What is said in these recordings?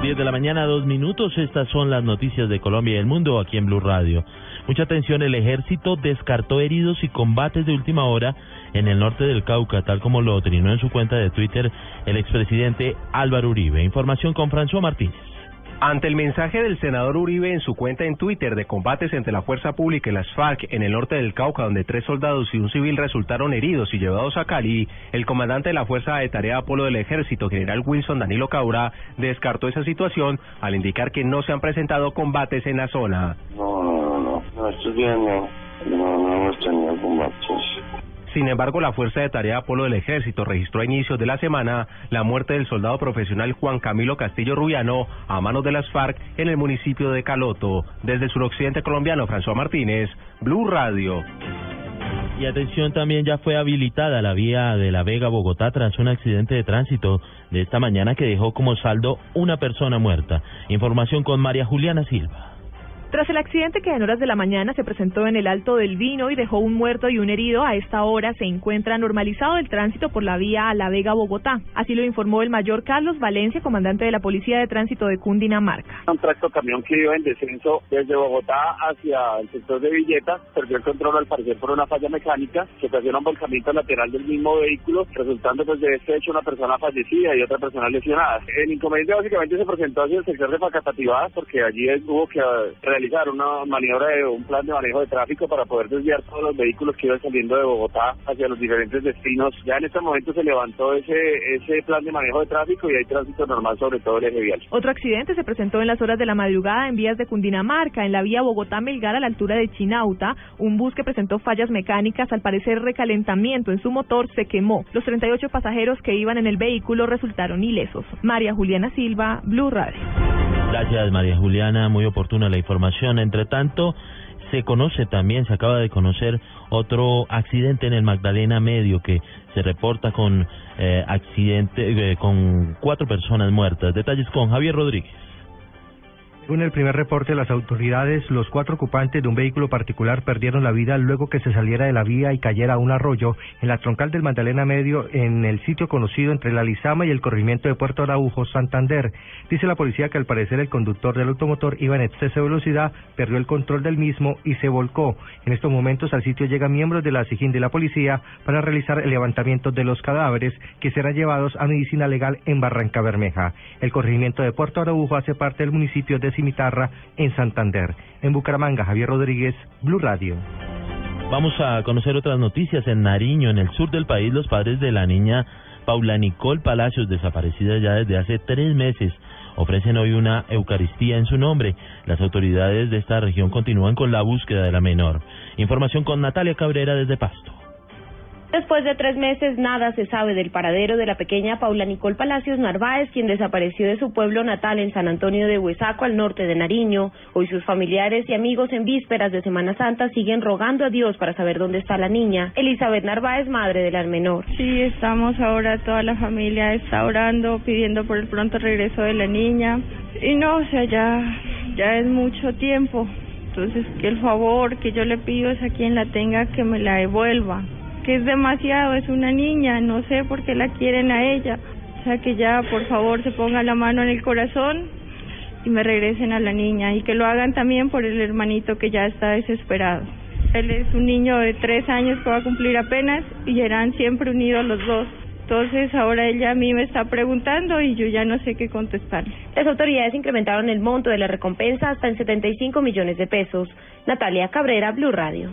Las 10 de la mañana, dos minutos. Estas son las noticias de Colombia y el mundo aquí en Blue Radio. Mucha atención, el ejército descartó heridos y combates de última hora en el norte del Cauca, tal como lo trinó en su cuenta de Twitter el expresidente Álvaro Uribe. Información con François Martínez. Ante el mensaje del senador Uribe en su cuenta en Twitter de combates entre la fuerza pública y las FARC en el norte del Cauca, donde tres soldados y un civil resultaron heridos y llevados a Cali, el comandante de la Fuerza de Tarea Apolo del Ejército, general Wilson Danilo Caura, descartó esa situación al indicar que no se han presentado combates en la zona. No, no, no, no, esto bien, no, no. Sin embargo, la Fuerza de Tarea Apolo del Ejército registró a inicios de la semana la muerte del soldado profesional Juan Camilo Castillo Rubiano a manos de las FARC en el municipio de Caloto. Desde el suroccidente colombiano, François Martínez, Blue Radio. Y atención, también ya fue habilitada la vía de La Vega Bogotá tras un accidente de tránsito de esta mañana que dejó como saldo una persona muerta. Información con María Juliana Silva. Tras el accidente que en horas de la mañana se presentó en el Alto del Vino y dejó un muerto y un herido, a esta hora se encuentra normalizado el tránsito por la vía a La Vega, Bogotá. Así lo informó el mayor Carlos Valencia, comandante de la Policía de Tránsito de Cundinamarca. Un tracto camión que iba en descenso desde Bogotá hacia el sector de Villeta perdió el control al parecer por una falla mecánica que ocasiona un volcamiento lateral del mismo vehículo, resultando pues de este hecho una persona fallecida y otra persona lesionada. El inconveniente básicamente se presentó hacia el sector de Facatativá porque allí hubo que realizar una maniobra de un plan de manejo de tráfico para poder desviar todos los vehículos que iban saliendo de Bogotá hacia los diferentes destinos. Ya en este momento se levantó ese ese plan de manejo de tráfico y hay tránsito normal sobre todo el eje vial. Otro accidente se presentó en las horas de la madrugada en vías de Cundinamarca, en la vía Bogotá-Melgar a la altura de Chinauta. Un bus que presentó fallas mecánicas, al parecer recalentamiento en su motor, se quemó. Los 38 pasajeros que iban en el vehículo resultaron ilesos. María Juliana Silva, Blue Radio. Gracias, María Juliana. Muy oportuna la información. Entre tanto, se conoce también, se acaba de conocer otro accidente en el Magdalena Medio que se reporta con eh, accidente, eh, con cuatro personas muertas. Detalles con Javier Rodríguez. Según el primer reporte de las autoridades, los cuatro ocupantes de un vehículo particular perdieron la vida luego que se saliera de la vía y cayera a un arroyo en la troncal del Magdalena Medio en el sitio conocido entre la Lizama y el corrimiento de Puerto Araujo, Santander. Dice la policía que al parecer el conductor del automotor iba en exceso de velocidad, perdió el control del mismo y se volcó. En estos momentos al sitio llegan miembros de la SIGIN de la policía para realizar el levantamiento de los cadáveres que serán llevados a medicina legal en Barranca Bermeja. El corregimiento de Puerto Araujo hace parte del municipio de Cimitarra en Santander. En Bucaramanga, Javier Rodríguez, Blue Radio. Vamos a conocer otras noticias. En Nariño, en el sur del país, los padres de la niña Paula Nicole Palacios, desaparecida ya desde hace tres meses, ofrecen hoy una Eucaristía en su nombre. Las autoridades de esta región continúan con la búsqueda de la menor. Información con Natalia Cabrera desde Pasto. Después de tres meses, nada se sabe del paradero de la pequeña Paula Nicole Palacios Narváez, quien desapareció de su pueblo natal en San Antonio de Huesaco, al norte de Nariño. Hoy sus familiares y amigos en vísperas de Semana Santa siguen rogando a Dios para saber dónde está la niña. Elizabeth Narváez, madre de la menor. Sí, estamos ahora, toda la familia está orando, pidiendo por el pronto regreso de la niña. Y no, o sea, ya, ya es mucho tiempo. Entonces, que el favor que yo le pido es a quien la tenga que me la devuelva que es demasiado, es una niña, no sé por qué la quieren a ella. O sea, que ya por favor se ponga la mano en el corazón y me regresen a la niña y que lo hagan también por el hermanito que ya está desesperado. Él es un niño de tres años que va a cumplir apenas y eran siempre unidos los dos. Entonces ahora ella a mí me está preguntando y yo ya no sé qué contestarle. Las autoridades incrementaron el monto de la recompensa hasta en 75 millones de pesos. Natalia Cabrera, Blue Radio.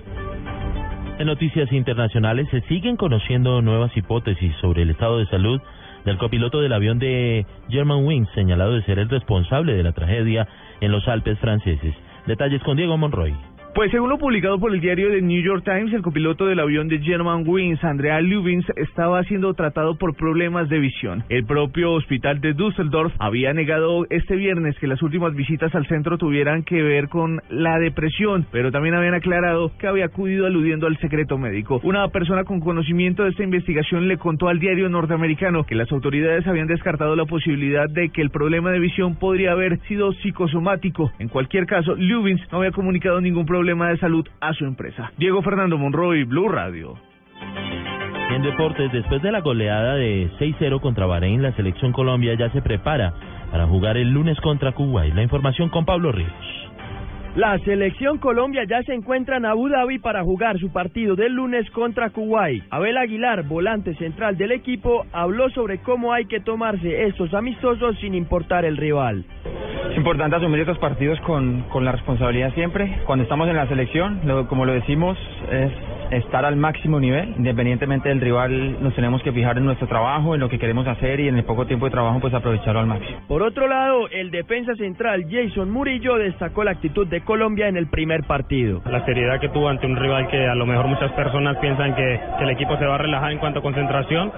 En noticias internacionales se siguen conociendo nuevas hipótesis sobre el estado de salud del copiloto del avión de Germanwings, señalado de ser el responsable de la tragedia en los Alpes franceses. Detalles con Diego Monroy. Pues según lo publicado por el diario The New York Times, el copiloto del avión de Germanwings, Andrea Lubins, estaba siendo tratado por problemas de visión. El propio hospital de Düsseldorf había negado este viernes que las últimas visitas al centro tuvieran que ver con la depresión, pero también habían aclarado que había acudido aludiendo al secreto médico. Una persona con conocimiento de esta investigación le contó al diario norteamericano que las autoridades habían descartado la posibilidad de que el problema de visión podría haber sido psicosomático. En cualquier caso, Lubins no había comunicado ningún problema de salud a su empresa. Diego Fernando Monroy, Blue Radio. En deportes, después de la goleada de 6-0 contra Bahrein, la selección Colombia ya se prepara para jugar el lunes contra Kuwait. La información con Pablo Ríos. La selección Colombia ya se encuentra en Abu Dhabi para jugar su partido del lunes contra Kuwait. Abel Aguilar, volante central del equipo, habló sobre cómo hay que tomarse estos amistosos sin importar el rival. Es importante asumir estos partidos con, con la responsabilidad siempre. Cuando estamos en la selección, lo, como lo decimos, es estar al máximo nivel, independientemente del rival, nos tenemos que fijar en nuestro trabajo, en lo que queremos hacer y en el poco tiempo de trabajo pues aprovecharlo al máximo. Por otro lado, el defensa central Jason Murillo destacó la actitud de Colombia en el primer partido. La seriedad que tuvo ante un rival que a lo mejor muchas personas piensan que, que el equipo se va a relajar en cuanto a concentración,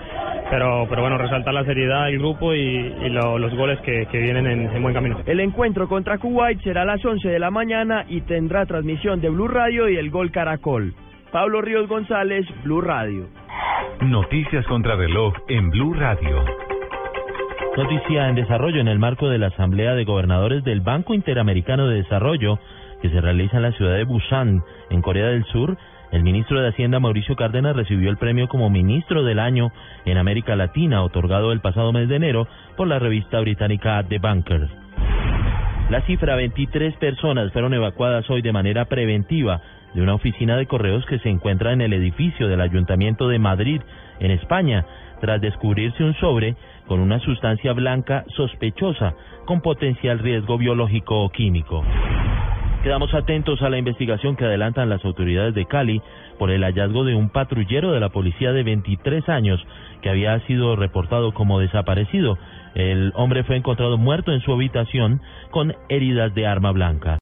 pero, pero bueno, resaltar la seriedad del grupo y, y lo, los goles que, que vienen en, en, buen camino. El encuentro contra Kuwait será a las 11 de la mañana y tendrá transmisión de Blue Radio y el Gol Caracol. Pablo Ríos González, Blue Radio. Noticias contra reloj en Blue Radio. Noticia en desarrollo en el marco de la Asamblea de Gobernadores del Banco Interamericano de Desarrollo que se realiza en la ciudad de Busan, en Corea del Sur. El ministro de Hacienda Mauricio Cárdenas recibió el premio como ministro del año en América Latina, otorgado el pasado mes de enero por la revista británica The Banker. La cifra 23 personas fueron evacuadas hoy de manera preventiva de una oficina de correos que se encuentra en el edificio del Ayuntamiento de Madrid, en España, tras descubrirse un sobre con una sustancia blanca sospechosa con potencial riesgo biológico o químico. Quedamos atentos a la investigación que adelantan las autoridades de Cali por el hallazgo de un patrullero de la policía de 23 años que había sido reportado como desaparecido. El hombre fue encontrado muerto en su habitación con heridas de arma blanca.